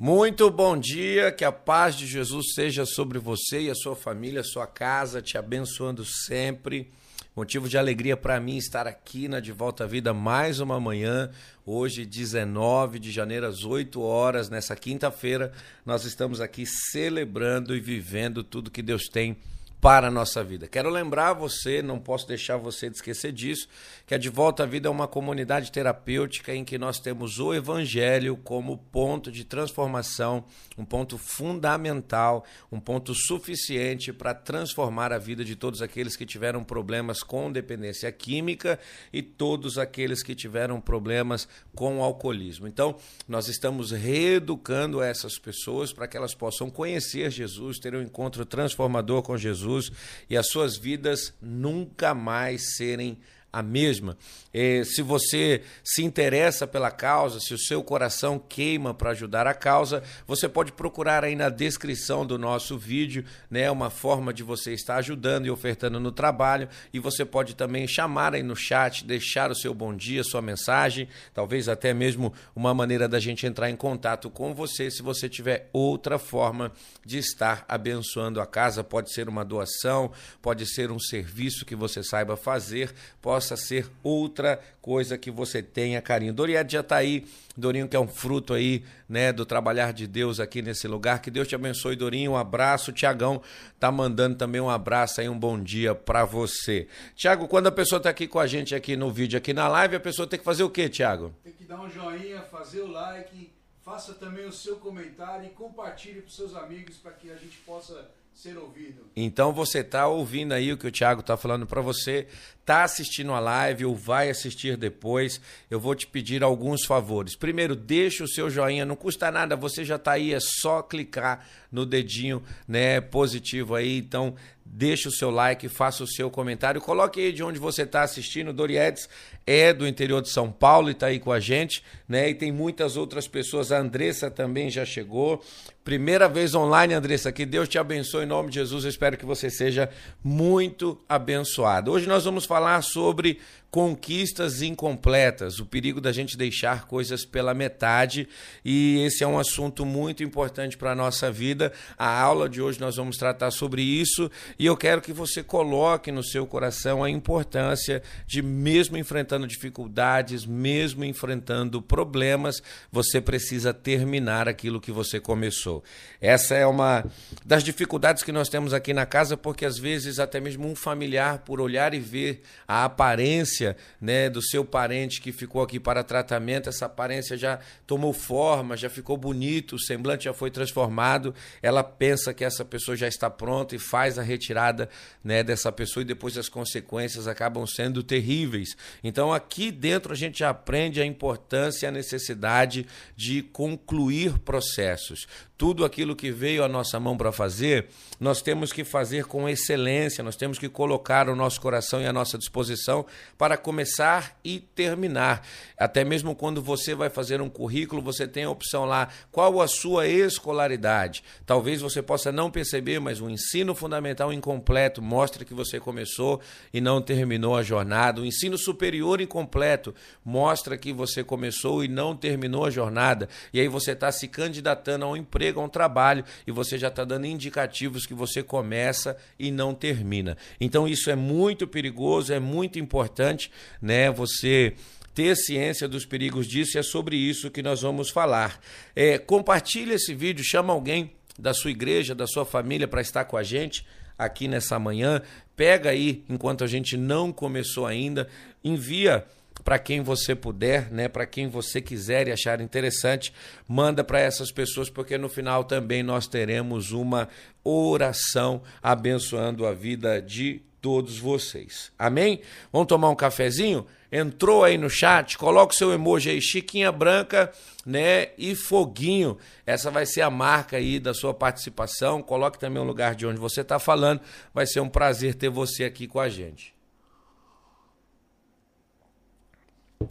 Muito bom dia, que a paz de Jesus seja sobre você e a sua família, a sua casa, te abençoando sempre. Motivo de alegria para mim estar aqui na De Volta à Vida mais uma manhã, hoje 19 de janeiro às 8 horas, nessa quinta-feira, nós estamos aqui celebrando e vivendo tudo que Deus tem para a nossa vida. Quero lembrar você, não posso deixar você de esquecer disso, que a De Volta à Vida é uma comunidade terapêutica em que nós temos o Evangelho como ponto de transformação, um ponto fundamental, um ponto suficiente para transformar a vida de todos aqueles que tiveram problemas com dependência química e todos aqueles que tiveram problemas com alcoolismo. Então, nós estamos reeducando essas pessoas para que elas possam conhecer Jesus, ter um encontro transformador com Jesus Jesus e as suas vidas nunca mais serem a mesma. É, se você se interessa pela causa, se o seu coração queima para ajudar a causa, você pode procurar aí na descrição do nosso vídeo, né, uma forma de você estar ajudando e ofertando no trabalho, e você pode também chamar aí no chat, deixar o seu bom dia, sua mensagem, talvez até mesmo uma maneira da gente entrar em contato com você, se você tiver outra forma de estar abençoando a casa, pode ser uma doação, pode ser um serviço que você saiba fazer, pode possa ser outra coisa que você tenha carinho. Doriette já está aí, Dorinho que é um fruto aí, né, do trabalhar de Deus aqui nesse lugar. Que Deus te abençoe, Dorinho. Um abraço. Tiagão tá mandando também um abraço aí, um bom dia para você. Tiago, quando a pessoa está aqui com a gente aqui no vídeo, aqui na live, a pessoa tem que fazer o quê, Tiago? Tem que dar um joinha, fazer o like, faça também o seu comentário e compartilhe para seus amigos para que a gente possa ser ouvido. Então você está ouvindo aí o que o Thiago está falando para você, está assistindo a live ou vai assistir depois, eu vou te pedir alguns favores. Primeiro, deixa o seu joinha, não custa nada, você já está aí, é só clicar no dedinho né, positivo aí. Então, deixa o seu like, faça o seu comentário, coloque aí de onde você está assistindo. Dorietes é do interior de São Paulo e está aí com a gente, né? E tem muitas outras pessoas. A Andressa também já chegou. Primeira vez online, Andressa. Que Deus te abençoe em nome de Jesus. Eu espero que você seja muito abençoado. Hoje nós vamos falar sobre conquistas incompletas, o perigo da gente deixar coisas pela metade, e esse é um assunto muito importante para a nossa vida. A aula de hoje nós vamos tratar sobre isso, e eu quero que você coloque no seu coração a importância de, mesmo enfrentando dificuldades, mesmo enfrentando problemas, você precisa terminar aquilo que você começou. Essa é uma das dificuldades que nós temos aqui na casa, porque às vezes até mesmo um familiar, por olhar e ver a aparência, aparência né, do seu parente que ficou aqui para tratamento, essa aparência já tomou forma, já ficou bonito, o semblante já foi transformado, ela pensa que essa pessoa já está pronta e faz a retirada né, dessa pessoa e depois as consequências acabam sendo terríveis. Então aqui dentro a gente aprende a importância e a necessidade de concluir processos tudo aquilo que veio à nossa mão para fazer, nós temos que fazer com excelência, nós temos que colocar o nosso coração e a nossa disposição para começar e terminar. Até mesmo quando você vai fazer um currículo, você tem a opção lá, qual a sua escolaridade. Talvez você possa não perceber, mas o ensino fundamental incompleto mostra que você começou e não terminou a jornada. O ensino superior incompleto mostra que você começou e não terminou a jornada. E aí você está se candidatando a um emprego, a um trabalho, e você já está dando indicativos que você começa e não termina. Então isso é muito perigoso, é muito importante, né? Você ter ciência dos perigos disso e é sobre isso que nós vamos falar. É, compartilhe esse vídeo, chama alguém da sua igreja, da sua família para estar com a gente aqui nessa manhã. Pega aí, enquanto a gente não começou ainda, envia para quem você puder, né, para quem você quiser e achar interessante, manda para essas pessoas, porque no final também nós teremos uma oração abençoando a vida de todos vocês. Amém? Vamos tomar um cafezinho? Entrou aí no chat, coloca o seu emoji aí, Chiquinha Branca, né, e Foguinho. Essa vai ser a marca aí da sua participação. Coloque também o lugar de onde você está falando. Vai ser um prazer ter você aqui com a gente.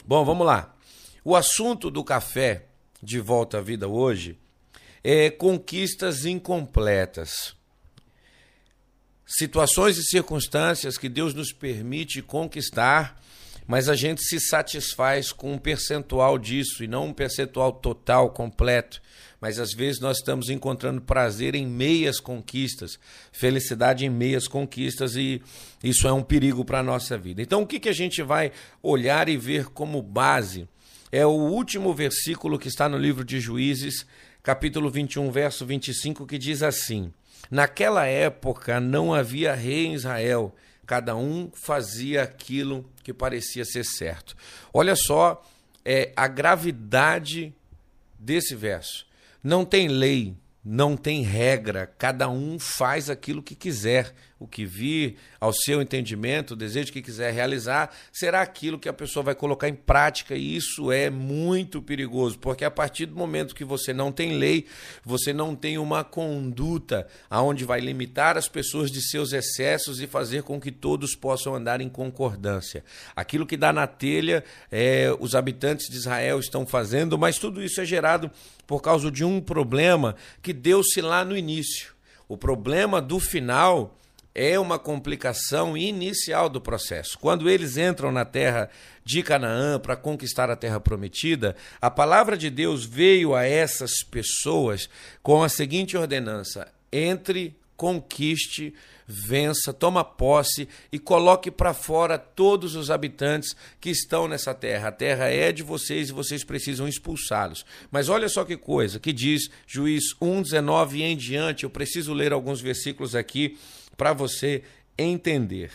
Bom, vamos lá. O assunto do café de volta à vida hoje é conquistas incompletas. Situações e circunstâncias que Deus nos permite conquistar, mas a gente se satisfaz com um percentual disso e não um percentual total, completo. mas às vezes nós estamos encontrando prazer em meias conquistas, felicidade em meias conquistas e isso é um perigo para a nossa vida. Então, o que, que a gente vai olhar e ver como base? É o último versículo que está no livro de Juízes, capítulo 21, verso 25, que diz assim: Naquela época não havia rei em Israel, cada um fazia aquilo que parecia ser certo. Olha só é, a gravidade desse verso. Não tem lei, não tem regra, cada um faz aquilo que quiser o que vir ao seu entendimento, o desejo que quiser realizar, será aquilo que a pessoa vai colocar em prática e isso é muito perigoso, porque a partir do momento que você não tem lei, você não tem uma conduta aonde vai limitar as pessoas de seus excessos e fazer com que todos possam andar em concordância. Aquilo que dá na telha, é, os habitantes de Israel estão fazendo, mas tudo isso é gerado por causa de um problema que deu-se lá no início. O problema do final é uma complicação inicial do processo. Quando eles entram na terra de Canaã para conquistar a terra prometida, a palavra de Deus veio a essas pessoas com a seguinte ordenança: entre, conquiste, vença, toma posse e coloque para fora todos os habitantes que estão nessa terra. A terra é de vocês e vocês precisam expulsá-los. Mas olha só que coisa, que diz Juiz 1:19 e em diante, eu preciso ler alguns versículos aqui para você entender.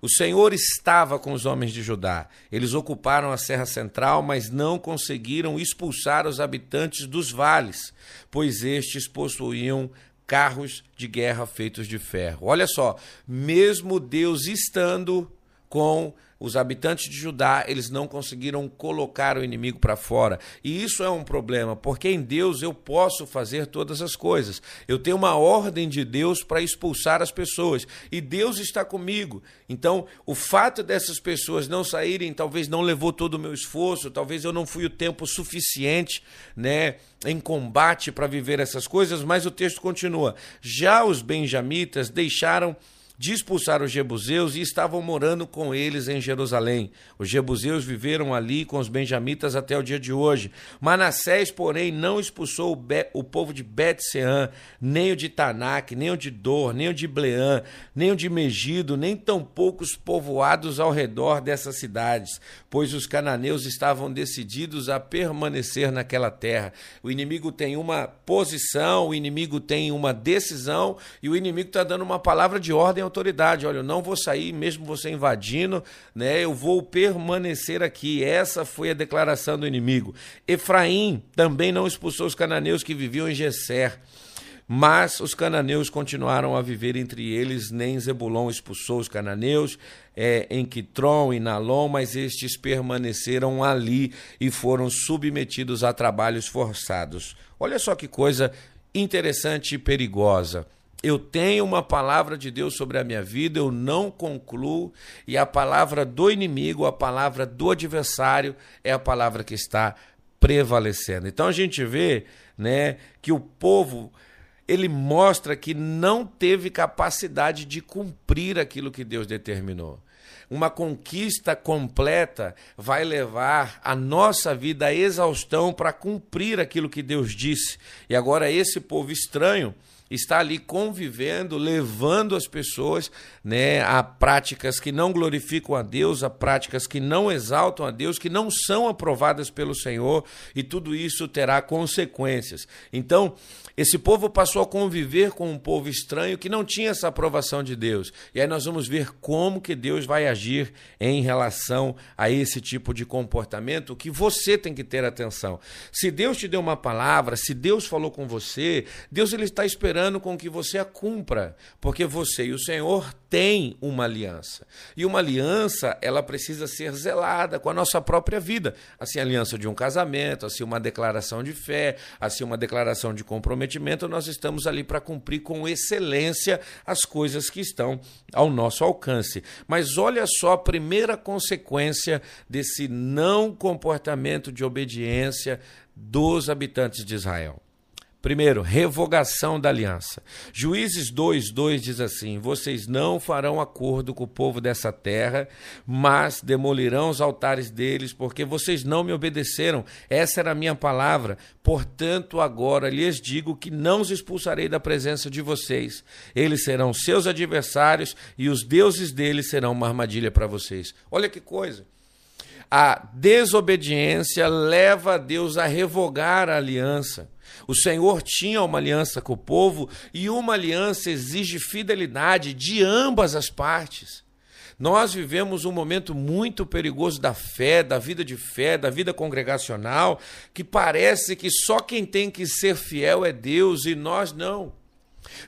O Senhor estava com os homens de Judá. Eles ocuparam a Serra Central, mas não conseguiram expulsar os habitantes dos vales, pois estes possuíam carros de guerra feitos de ferro. Olha só, mesmo Deus estando com os habitantes de Judá, eles não conseguiram colocar o inimigo para fora. E isso é um problema, porque em Deus eu posso fazer todas as coisas. Eu tenho uma ordem de Deus para expulsar as pessoas, e Deus está comigo. Então, o fato dessas pessoas não saírem, talvez não levou todo o meu esforço, talvez eu não fui o tempo suficiente, né, em combate para viver essas coisas, mas o texto continua. Já os benjamitas deixaram de expulsar os jebuseus e estavam morando com eles em Jerusalém. Os jebuseus viveram ali com os benjamitas até o dia de hoje. Manassés, porém, não expulsou o, Be o povo de Bet-Sean, nem o de Tanak, nem o de Dor, nem o de Bleã, nem o de Megido, nem tampouco os povoados ao redor dessas cidades, pois os cananeus estavam decididos a permanecer naquela terra. O inimigo tem uma posição, o inimigo tem uma decisão e o inimigo está dando uma palavra de ordem autoridade. Olha, eu não vou sair, mesmo você invadindo, né? Eu vou permanecer aqui. Essa foi a declaração do inimigo. Efraim também não expulsou os cananeus que viviam em Gesser. Mas os cananeus continuaram a viver entre eles, nem Zebulon expulsou os cananeus, é, em Quitron e Nalon, mas estes permaneceram ali e foram submetidos a trabalhos forçados. Olha só que coisa interessante e perigosa eu tenho uma palavra de Deus sobre a minha vida, eu não concluo, e a palavra do inimigo, a palavra do adversário, é a palavra que está prevalecendo. Então a gente vê né, que o povo ele mostra que não teve capacidade de cumprir aquilo que Deus determinou. Uma conquista completa vai levar a nossa vida à exaustão para cumprir aquilo que Deus disse. E agora esse povo estranho está ali convivendo, levando as pessoas né, a práticas que não glorificam a Deus, a práticas que não exaltam a Deus, que não são aprovadas pelo Senhor, e tudo isso terá consequências. Então, esse povo passou a conviver com um povo estranho que não tinha essa aprovação de Deus. E aí nós vamos ver como que Deus vai agir em relação a esse tipo de comportamento que você tem que ter atenção. Se Deus te deu uma palavra, se Deus falou com você, Deus ele está esperando com que você a cumpra, porque você e o Senhor têm uma aliança. E uma aliança, ela precisa ser zelada com a nossa própria vida. Assim, a aliança de um casamento, assim uma declaração de fé, assim uma declaração de comprometimento comprometimento, nós estamos ali para cumprir com excelência as coisas que estão ao nosso alcance. Mas olha só a primeira consequência desse não comportamento de obediência dos habitantes de Israel. Primeiro, revogação da aliança. Juízes 2, 2 diz assim: Vocês não farão acordo com o povo dessa terra, mas demolirão os altares deles, porque vocês não me obedeceram. Essa era a minha palavra. Portanto, agora lhes digo que não os expulsarei da presença de vocês. Eles serão seus adversários e os deuses deles serão uma armadilha para vocês. Olha que coisa. A desobediência leva Deus a revogar a aliança. O Senhor tinha uma aliança com o povo e uma aliança exige fidelidade de ambas as partes. Nós vivemos um momento muito perigoso da fé, da vida de fé, da vida congregacional, que parece que só quem tem que ser fiel é Deus e nós não.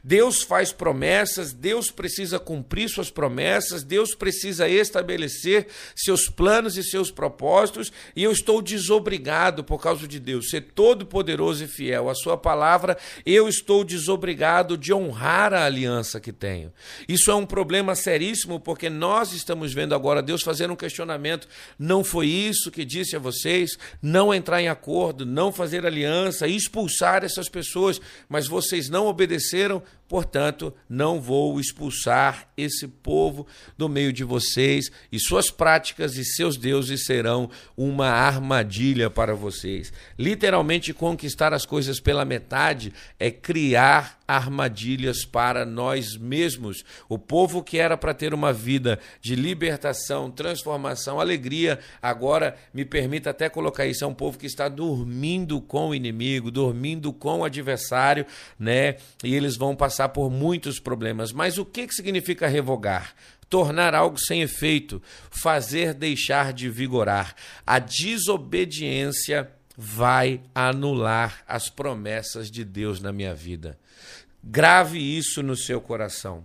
Deus faz promessas, Deus precisa cumprir suas promessas, Deus precisa estabelecer seus planos e seus propósitos, e eu estou desobrigado por causa de Deus. Ser todo-poderoso e fiel à sua palavra, eu estou desobrigado de honrar a aliança que tenho. Isso é um problema seríssimo porque nós estamos vendo agora Deus fazer um questionamento, não foi isso que disse a vocês, não entrar em acordo, não fazer aliança, expulsar essas pessoas, mas vocês não obedeceram perderam portanto, não vou expulsar esse povo do meio de vocês, e suas práticas e seus deuses serão uma armadilha para vocês. Literalmente, conquistar as coisas pela metade é criar armadilhas para nós mesmos. O povo que era para ter uma vida de libertação, transformação, alegria, agora me permita até colocar isso, é um povo que está dormindo com o inimigo, dormindo com o adversário, né? E eles vão passar por muitos problemas. Mas o que, que significa revogar? tornar algo sem efeito, fazer deixar de vigorar. A desobediência vai anular as promessas de Deus na minha vida. Grave isso no seu coração.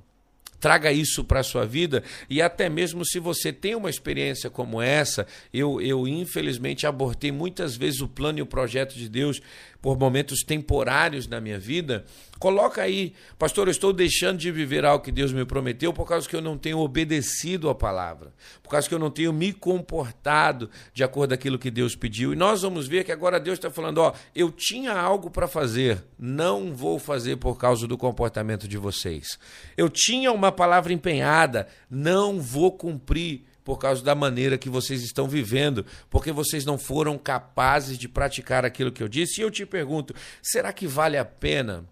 Traga isso para a sua vida e até mesmo se você tem uma experiência como essa, eu, eu infelizmente abortei muitas vezes o plano e o projeto de Deus por momentos temporários na minha vida, coloca aí, pastor, eu estou deixando de viver algo que Deus me prometeu por causa que eu não tenho obedecido a palavra, por causa que eu não tenho me comportado de acordo com aquilo que Deus pediu. E nós vamos ver que agora Deus está falando: ó, eu tinha algo para fazer, não vou fazer por causa do comportamento de vocês. Eu tinha uma palavra empenhada, não vou cumprir por causa da maneira que vocês estão vivendo, porque vocês não foram capazes de praticar aquilo que eu disse. E eu te pergunto: será que vale a pena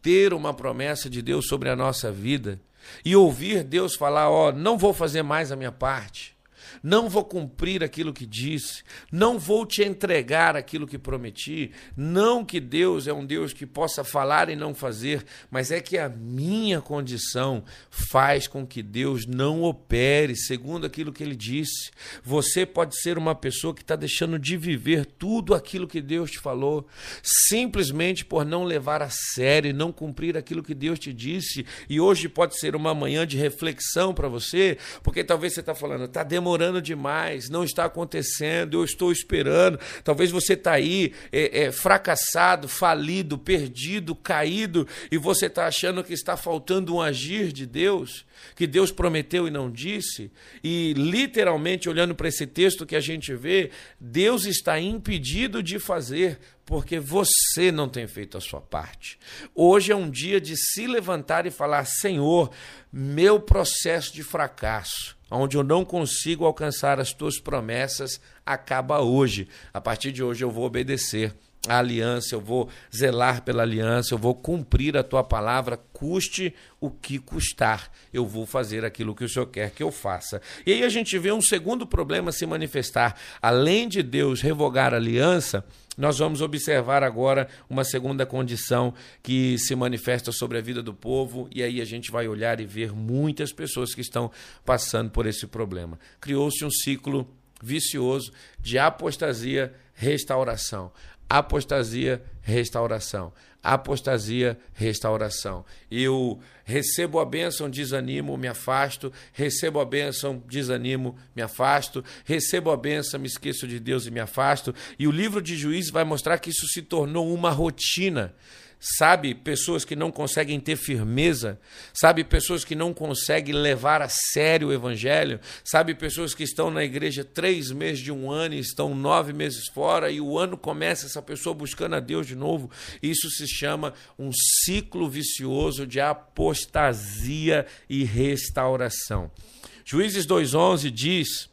ter uma promessa de Deus sobre a nossa vida e ouvir Deus falar: Ó, oh, não vou fazer mais a minha parte? Não vou cumprir aquilo que disse, não vou te entregar aquilo que prometi. Não que Deus é um Deus que possa falar e não fazer, mas é que a minha condição faz com que Deus não opere segundo aquilo que ele disse. Você pode ser uma pessoa que está deixando de viver tudo aquilo que Deus te falou, simplesmente por não levar a sério e não cumprir aquilo que Deus te disse. E hoje pode ser uma manhã de reflexão para você, porque talvez você está falando, está demorando demorando demais, não está acontecendo, eu estou esperando. Talvez você está aí é, é, fracassado, falido, perdido, caído, e você está achando que está faltando um agir de Deus, que Deus prometeu e não disse. E literalmente, olhando para esse texto que a gente vê, Deus está impedido de fazer porque você não tem feito a sua parte. Hoje é um dia de se levantar e falar: Senhor, meu processo de fracasso onde eu não consigo alcançar as tuas promessas, acaba hoje. A partir de hoje eu vou obedecer a aliança, eu vou zelar pela aliança, eu vou cumprir a tua palavra, custe o que custar. Eu vou fazer aquilo que o Senhor quer que eu faça. E aí a gente vê um segundo problema se manifestar. Além de Deus revogar a aliança, nós vamos observar agora uma segunda condição que se manifesta sobre a vida do povo, e aí a gente vai olhar e ver muitas pessoas que estão passando por esse problema. Criou-se um ciclo vicioso de apostasia, restauração apostasia, restauração. Apostasia, restauração. Eu recebo a bênção, desanimo, me afasto. Recebo a bênção, desanimo, me afasto. Recebo a bênção, me esqueço de Deus e me afasto. E o livro de Juízes vai mostrar que isso se tornou uma rotina Sabe, pessoas que não conseguem ter firmeza, sabe, pessoas que não conseguem levar a sério o evangelho, sabe, pessoas que estão na igreja três meses de um ano e estão nove meses fora, e o ano começa essa pessoa buscando a Deus de novo. Isso se chama um ciclo vicioso de apostasia e restauração. Juízes 2,11 diz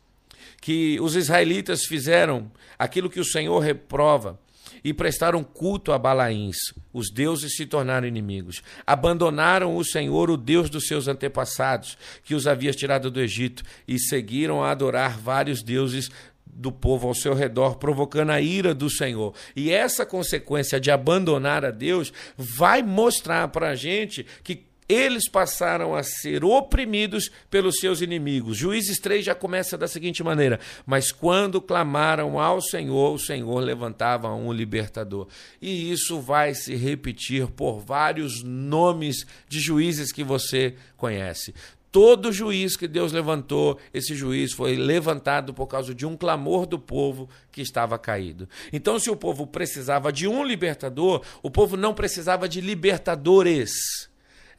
que os israelitas fizeram aquilo que o Senhor reprova e prestaram culto a Balaíns. Os deuses se tornaram inimigos. Abandonaram o Senhor, o Deus dos seus antepassados, que os havia tirado do Egito, e seguiram a adorar vários deuses do povo ao seu redor, provocando a ira do Senhor. E essa consequência de abandonar a Deus vai mostrar para a gente que eles passaram a ser oprimidos pelos seus inimigos. Juízes 3 já começa da seguinte maneira: Mas quando clamaram ao Senhor, o Senhor levantava um libertador. E isso vai se repetir por vários nomes de juízes que você conhece. Todo juiz que Deus levantou, esse juiz foi levantado por causa de um clamor do povo que estava caído. Então, se o povo precisava de um libertador, o povo não precisava de libertadores.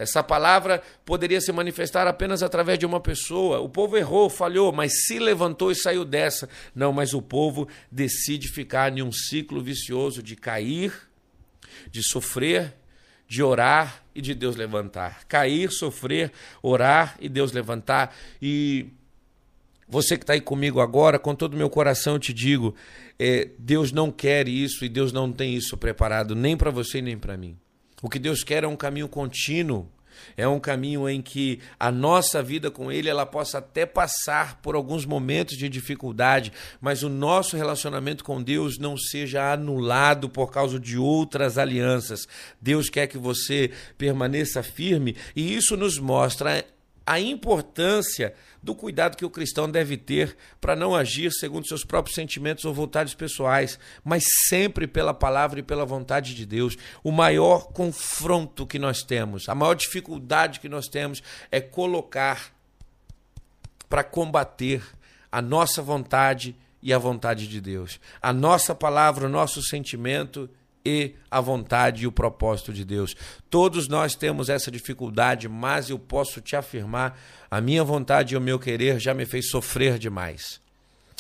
Essa palavra poderia se manifestar apenas através de uma pessoa. O povo errou, falhou, mas se levantou e saiu dessa. Não, mas o povo decide ficar em um ciclo vicioso de cair, de sofrer, de orar e de Deus levantar. Cair, sofrer, orar e Deus levantar. E você que está aí comigo agora, com todo o meu coração eu te digo: é, Deus não quer isso e Deus não tem isso preparado nem para você nem para mim. O que Deus quer é um caminho contínuo. É um caminho em que a nossa vida com Ele ela possa até passar por alguns momentos de dificuldade, mas o nosso relacionamento com Deus não seja anulado por causa de outras alianças. Deus quer que você permaneça firme e isso nos mostra a importância do cuidado que o cristão deve ter para não agir segundo seus próprios sentimentos ou vontades pessoais, mas sempre pela palavra e pela vontade de Deus. O maior confronto que nós temos, a maior dificuldade que nós temos é colocar para combater a nossa vontade e a vontade de Deus. A nossa palavra, o nosso sentimento e a vontade e o propósito de Deus. Todos nós temos essa dificuldade, mas eu posso te afirmar: a minha vontade e o meu querer já me fez sofrer demais.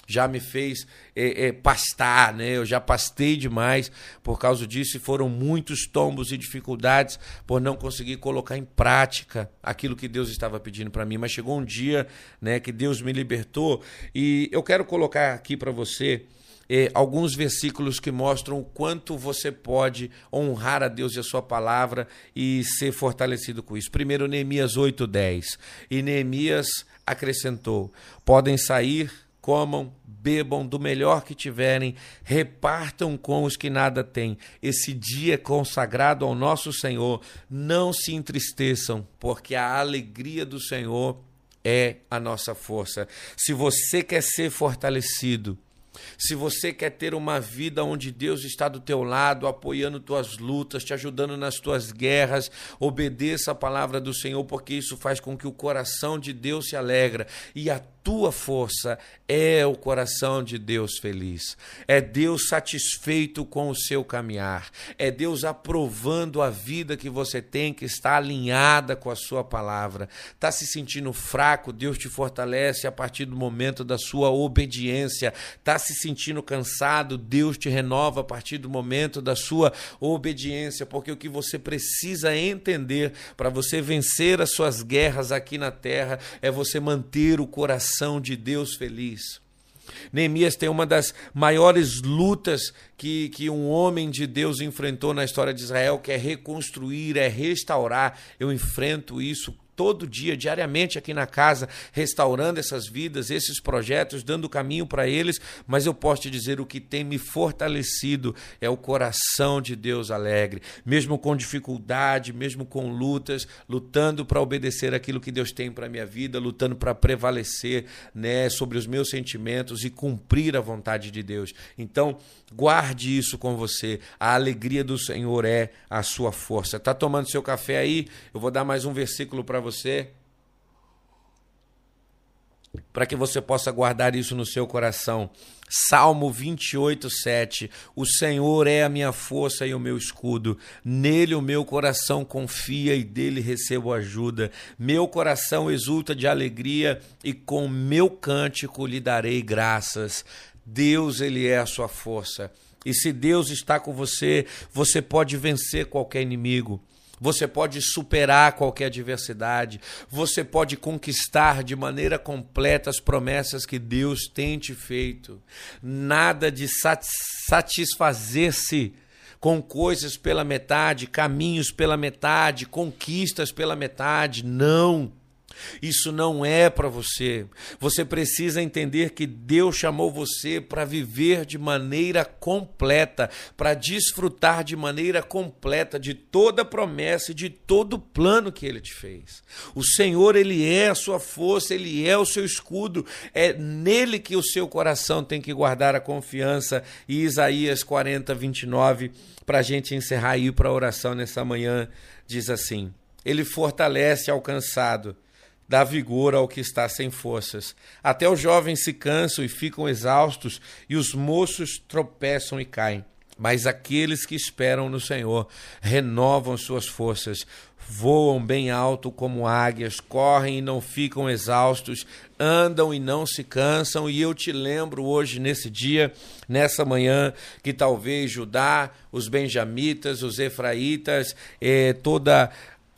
Já me fez é, é, pastar, né? Eu já pastei demais por causa disso e foram muitos tombos e dificuldades por não conseguir colocar em prática aquilo que Deus estava pedindo para mim. Mas chegou um dia, né, que Deus me libertou e eu quero colocar aqui para você eh, alguns versículos que mostram o quanto você pode honrar a Deus e a sua palavra e ser fortalecido com isso. Primeiro, Neemias 8:10. E Neemias acrescentou: Podem sair, comam, bebam do melhor que tiverem, repartam com os que nada têm. Esse dia consagrado ao nosso Senhor, não se entristeçam, porque a alegria do Senhor é a nossa força. Se você quer ser fortalecido, se você quer ter uma vida onde Deus está do teu lado, apoiando tuas lutas, te ajudando nas tuas guerras, obedeça a palavra do Senhor, porque isso faz com que o coração de Deus se alegra. E a tua força é o coração de Deus feliz. É Deus satisfeito com o seu caminhar. É Deus aprovando a vida que você tem, que está alinhada com a sua palavra. Está se sentindo fraco, Deus te fortalece a partir do momento da sua obediência. Está se sentindo cansado, Deus te renova a partir do momento da sua obediência, porque o que você precisa entender para você vencer as suas guerras aqui na terra é você manter o coração coração de Deus feliz. Neemias tem uma das maiores lutas que, que um homem de Deus enfrentou na história de Israel, que é reconstruir, é restaurar. Eu enfrento isso todo dia, diariamente aqui na casa, restaurando essas vidas, esses projetos, dando caminho para eles, mas eu posso te dizer o que tem me fortalecido é o coração de Deus alegre, mesmo com dificuldade, mesmo com lutas, lutando para obedecer aquilo que Deus tem para minha vida, lutando para prevalecer, né, sobre os meus sentimentos e cumprir a vontade de Deus. Então, guarde isso com você. A alegria do Senhor é a sua força. Tá tomando seu café aí? Eu vou dar mais um versículo para você você. para que você possa guardar isso no seu coração. Salmo 28, 7. O Senhor é a minha força e o meu escudo. Nele o meu coração confia e dele recebo ajuda. Meu coração exulta de alegria e com meu cântico lhe darei graças. Deus, ele é a sua força. E se Deus está com você, você pode vencer qualquer inimigo. Você pode superar qualquer adversidade, você pode conquistar de maneira completa as promessas que Deus tem te feito. Nada de satisfazer-se com coisas pela metade, caminhos pela metade, conquistas pela metade. Não. Isso não é para você. Você precisa entender que Deus chamou você para viver de maneira completa, para desfrutar de maneira completa de toda promessa e de todo o plano que ele te fez. O Senhor, ele é a sua força, ele é o seu escudo, é nele que o seu coração tem que guardar a confiança. E Isaías 40, 29, para a gente encerrar ir para a oração nessa manhã, diz assim: Ele fortalece ao cansado dá vigor ao que está sem forças. Até os jovens se cansam e ficam exaustos, e os moços tropeçam e caem. Mas aqueles que esperam no Senhor renovam suas forças, voam bem alto como águias, correm e não ficam exaustos, andam e não se cansam. E eu te lembro hoje, nesse dia, nessa manhã, que talvez Judá, os benjamitas, os efraitas, eh, toda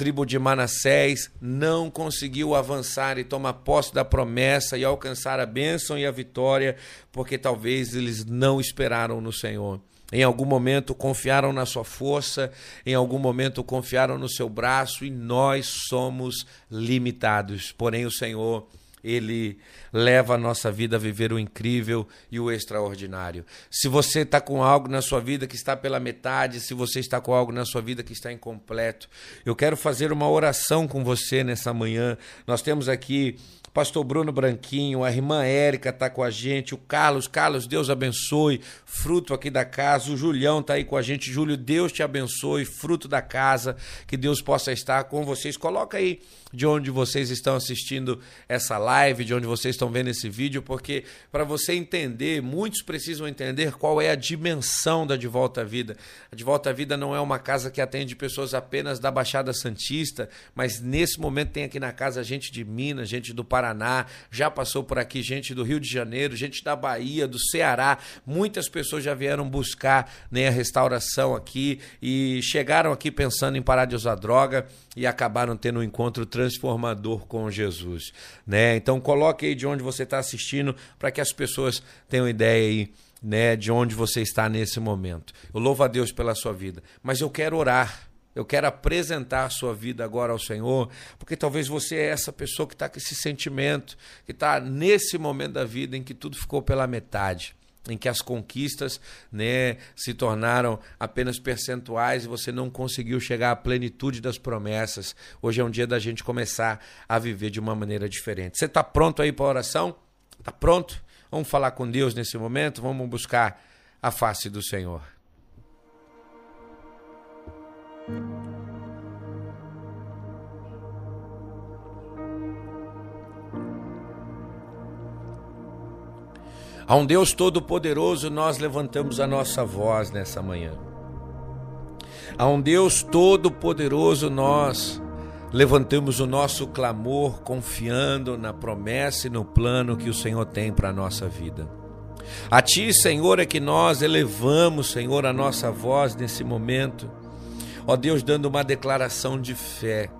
tribo de Manassés não conseguiu avançar e tomar posse da promessa e alcançar a bênção e a vitória, porque talvez eles não esperaram no Senhor. Em algum momento confiaram na sua força, em algum momento confiaram no seu braço e nós somos limitados. Porém, o Senhor ele leva a nossa vida a viver o incrível e o extraordinário. Se você está com algo na sua vida que está pela metade, se você está com algo na sua vida que está incompleto, eu quero fazer uma oração com você nessa manhã. Nós temos aqui pastor Bruno Branquinho, a irmã Érica está com a gente, o Carlos, Carlos, Deus abençoe, fruto aqui da casa, o Julião está aí com a gente, Júlio, Deus te abençoe, fruto da casa, que Deus possa estar com vocês. Coloca aí de onde vocês estão assistindo essa live, de onde vocês estão vendo esse vídeo, porque para você entender, muitos precisam entender qual é a dimensão da De Volta à Vida. A De Volta à Vida não é uma casa que atende pessoas apenas da Baixada Santista, mas nesse momento tem aqui na casa gente de Minas, gente do Paraná, já passou por aqui gente do Rio de Janeiro, gente da Bahia, do Ceará. Muitas pessoas já vieram buscar né, a restauração aqui e chegaram aqui pensando em parar de usar droga e acabaram tendo um encontro transformador com Jesus, né? Então coloque aí de onde você está assistindo para que as pessoas tenham ideia aí, né, de onde você está nesse momento. Eu louvo a Deus pela sua vida, mas eu quero orar. Eu quero apresentar a sua vida agora ao Senhor, porque talvez você é essa pessoa que está com esse sentimento, que está nesse momento da vida em que tudo ficou pela metade em que as conquistas né, se tornaram apenas percentuais e você não conseguiu chegar à plenitude das promessas. Hoje é um dia da gente começar a viver de uma maneira diferente. Você está pronto aí para a oração? Está pronto? Vamos falar com Deus nesse momento? Vamos buscar a face do Senhor. A um Deus Todo-Poderoso nós levantamos a nossa voz nessa manhã. A um Deus Todo-Poderoso nós levantamos o nosso clamor confiando na promessa e no plano que o Senhor tem para a nossa vida. A Ti, Senhor, é que nós elevamos, Senhor, a nossa voz nesse momento. Ó Deus, dando uma declaração de fé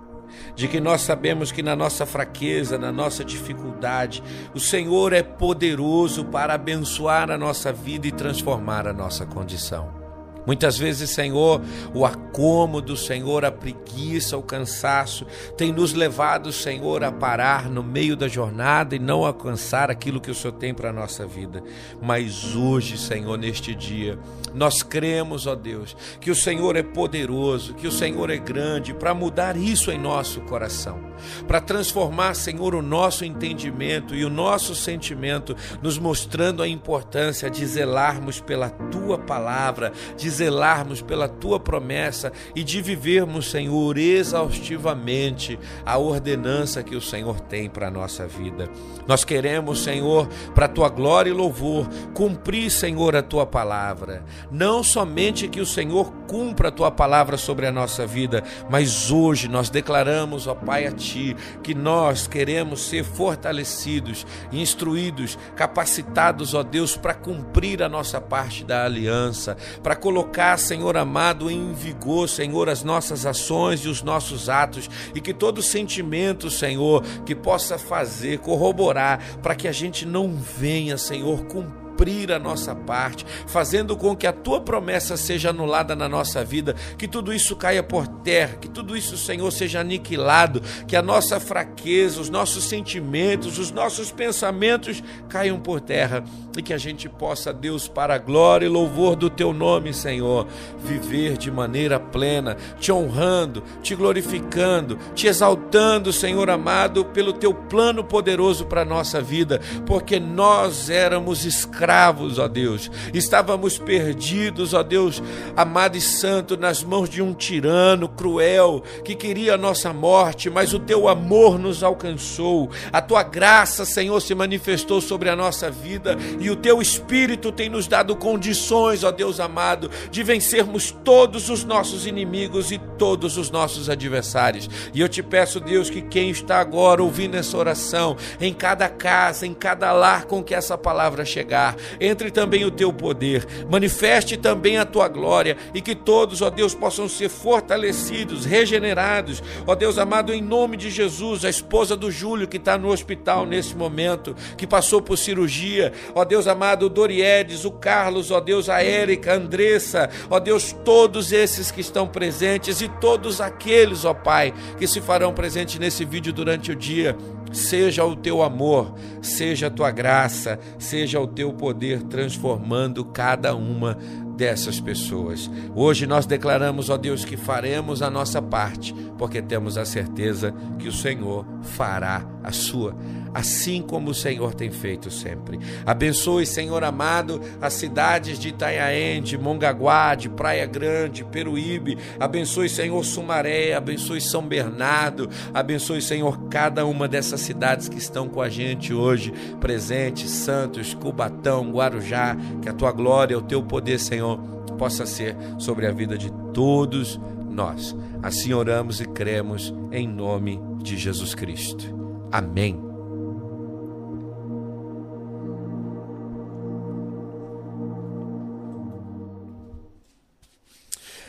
de que nós sabemos que na nossa fraqueza, na nossa dificuldade, o Senhor é poderoso para abençoar a nossa vida e transformar a nossa condição. Muitas vezes, Senhor, o acômodo, Senhor, a preguiça, o cansaço tem nos levado, Senhor, a parar no meio da jornada e não alcançar aquilo que o Senhor tem para a nossa vida. Mas hoje, Senhor, neste dia, nós cremos, ó Deus, que o Senhor é poderoso, que o Senhor é grande para mudar isso em nosso coração, para transformar, Senhor, o nosso entendimento e o nosso sentimento, nos mostrando a importância de zelarmos pela tua palavra, de zelarmos pela tua promessa e de vivermos, Senhor, exaustivamente a ordenança que o Senhor tem para a nossa vida. Nós queremos, Senhor, para a tua glória e louvor, cumprir, Senhor, a tua palavra. Não somente que o Senhor cumpra a tua palavra sobre a nossa vida, mas hoje nós declaramos, ó Pai, a ti, que nós queremos ser fortalecidos, instruídos, capacitados, ó Deus, para cumprir a nossa parte da aliança, para colocar, Senhor amado, em vigor, Senhor, as nossas ações e os nossos atos, e que todo sentimento, Senhor, que possa fazer, corroborar, para que a gente não venha, Senhor, cumprir cumprir a nossa parte, fazendo com que a tua promessa seja anulada na nossa vida, que tudo isso caia por terra, que tudo isso, Senhor, seja aniquilado, que a nossa fraqueza, os nossos sentimentos, os nossos pensamentos caiam por terra e que a gente possa, Deus, para a glória e louvor do teu nome, Senhor, viver de maneira plena, te honrando, te glorificando, te exaltando, Senhor amado, pelo teu plano poderoso para a nossa vida, porque nós éramos escravos escravos, ó Deus. Estávamos perdidos, ó Deus, amado e santo, nas mãos de um tirano cruel que queria a nossa morte, mas o teu amor nos alcançou. A tua graça, Senhor, se manifestou sobre a nossa vida e o teu espírito tem nos dado condições, ó Deus amado, de vencermos todos os nossos inimigos e todos os nossos adversários. E eu te peço, Deus, que quem está agora ouvindo essa oração, em cada casa, em cada lar com que essa palavra chegar, entre também o teu poder, manifeste também a tua glória e que todos, ó Deus, possam ser fortalecidos, regenerados, ó Deus amado, em nome de Jesus, a esposa do Júlio que está no hospital nesse momento, que passou por cirurgia, ó Deus amado, o Doriedes, o Carlos, ó Deus, a Érica, a Andressa, ó Deus, todos esses que estão presentes e todos aqueles, ó Pai, que se farão presentes nesse vídeo durante o dia seja o teu amor, seja a tua graça, seja o teu poder transformando cada uma dessas pessoas. Hoje nós declaramos, ó Deus, que faremos a nossa parte, porque temos a certeza que o Senhor fará a sua assim como o Senhor tem feito sempre. Abençoe, Senhor amado, as cidades de Itanhaém, de Mongaguá, de Praia Grande, Peruíbe. Abençoe, Senhor, Sumaré, abençoe São Bernardo, abençoe, Senhor, cada uma dessas cidades que estão com a gente hoje, presentes, Santos, Cubatão, Guarujá, que a tua glória, o teu poder, Senhor, possa ser sobre a vida de todos nós. Assim oramos e cremos em nome de Jesus Cristo. Amém.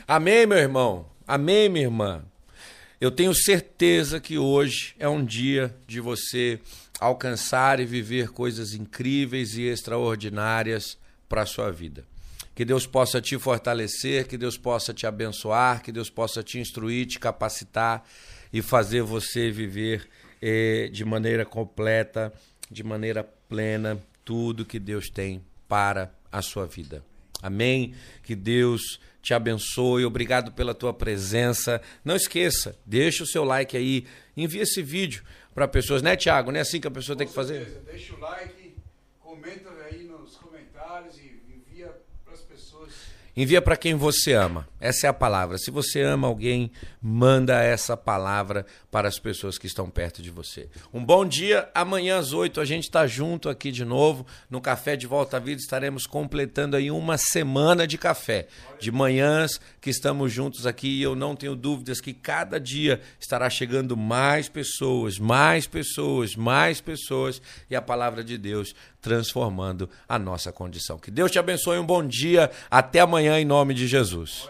Amém, meu irmão? Amém, minha irmã? Eu tenho certeza que hoje é um dia de você alcançar e viver coisas incríveis e extraordinárias para a sua vida. Que Deus possa te fortalecer, que Deus possa te abençoar, que Deus possa te instruir, te capacitar e fazer você viver eh, de maneira completa, de maneira plena, tudo que Deus tem para a sua vida. Amém? Que Deus te abençoe, obrigado pela tua presença. Não esqueça, deixa o seu like aí, envia esse vídeo para pessoas, né, Tiago? Não é assim que a pessoa Com tem que certeza. fazer? Deixa o like, comenta aí nos comentários e envia para as pessoas. Envia para quem você ama. Essa é a palavra. Se você ama alguém, manda essa palavra para as pessoas que estão perto de você. Um bom dia. Amanhã às 8 a gente está junto aqui de novo no Café de Volta à Vida. Estaremos completando aí uma semana de café, de manhãs que estamos juntos aqui e eu não tenho dúvidas que cada dia estará chegando mais pessoas, mais pessoas, mais pessoas e a palavra de Deus transformando a nossa condição. Que Deus te abençoe. Um bom dia. Até amanhã em nome de Jesus.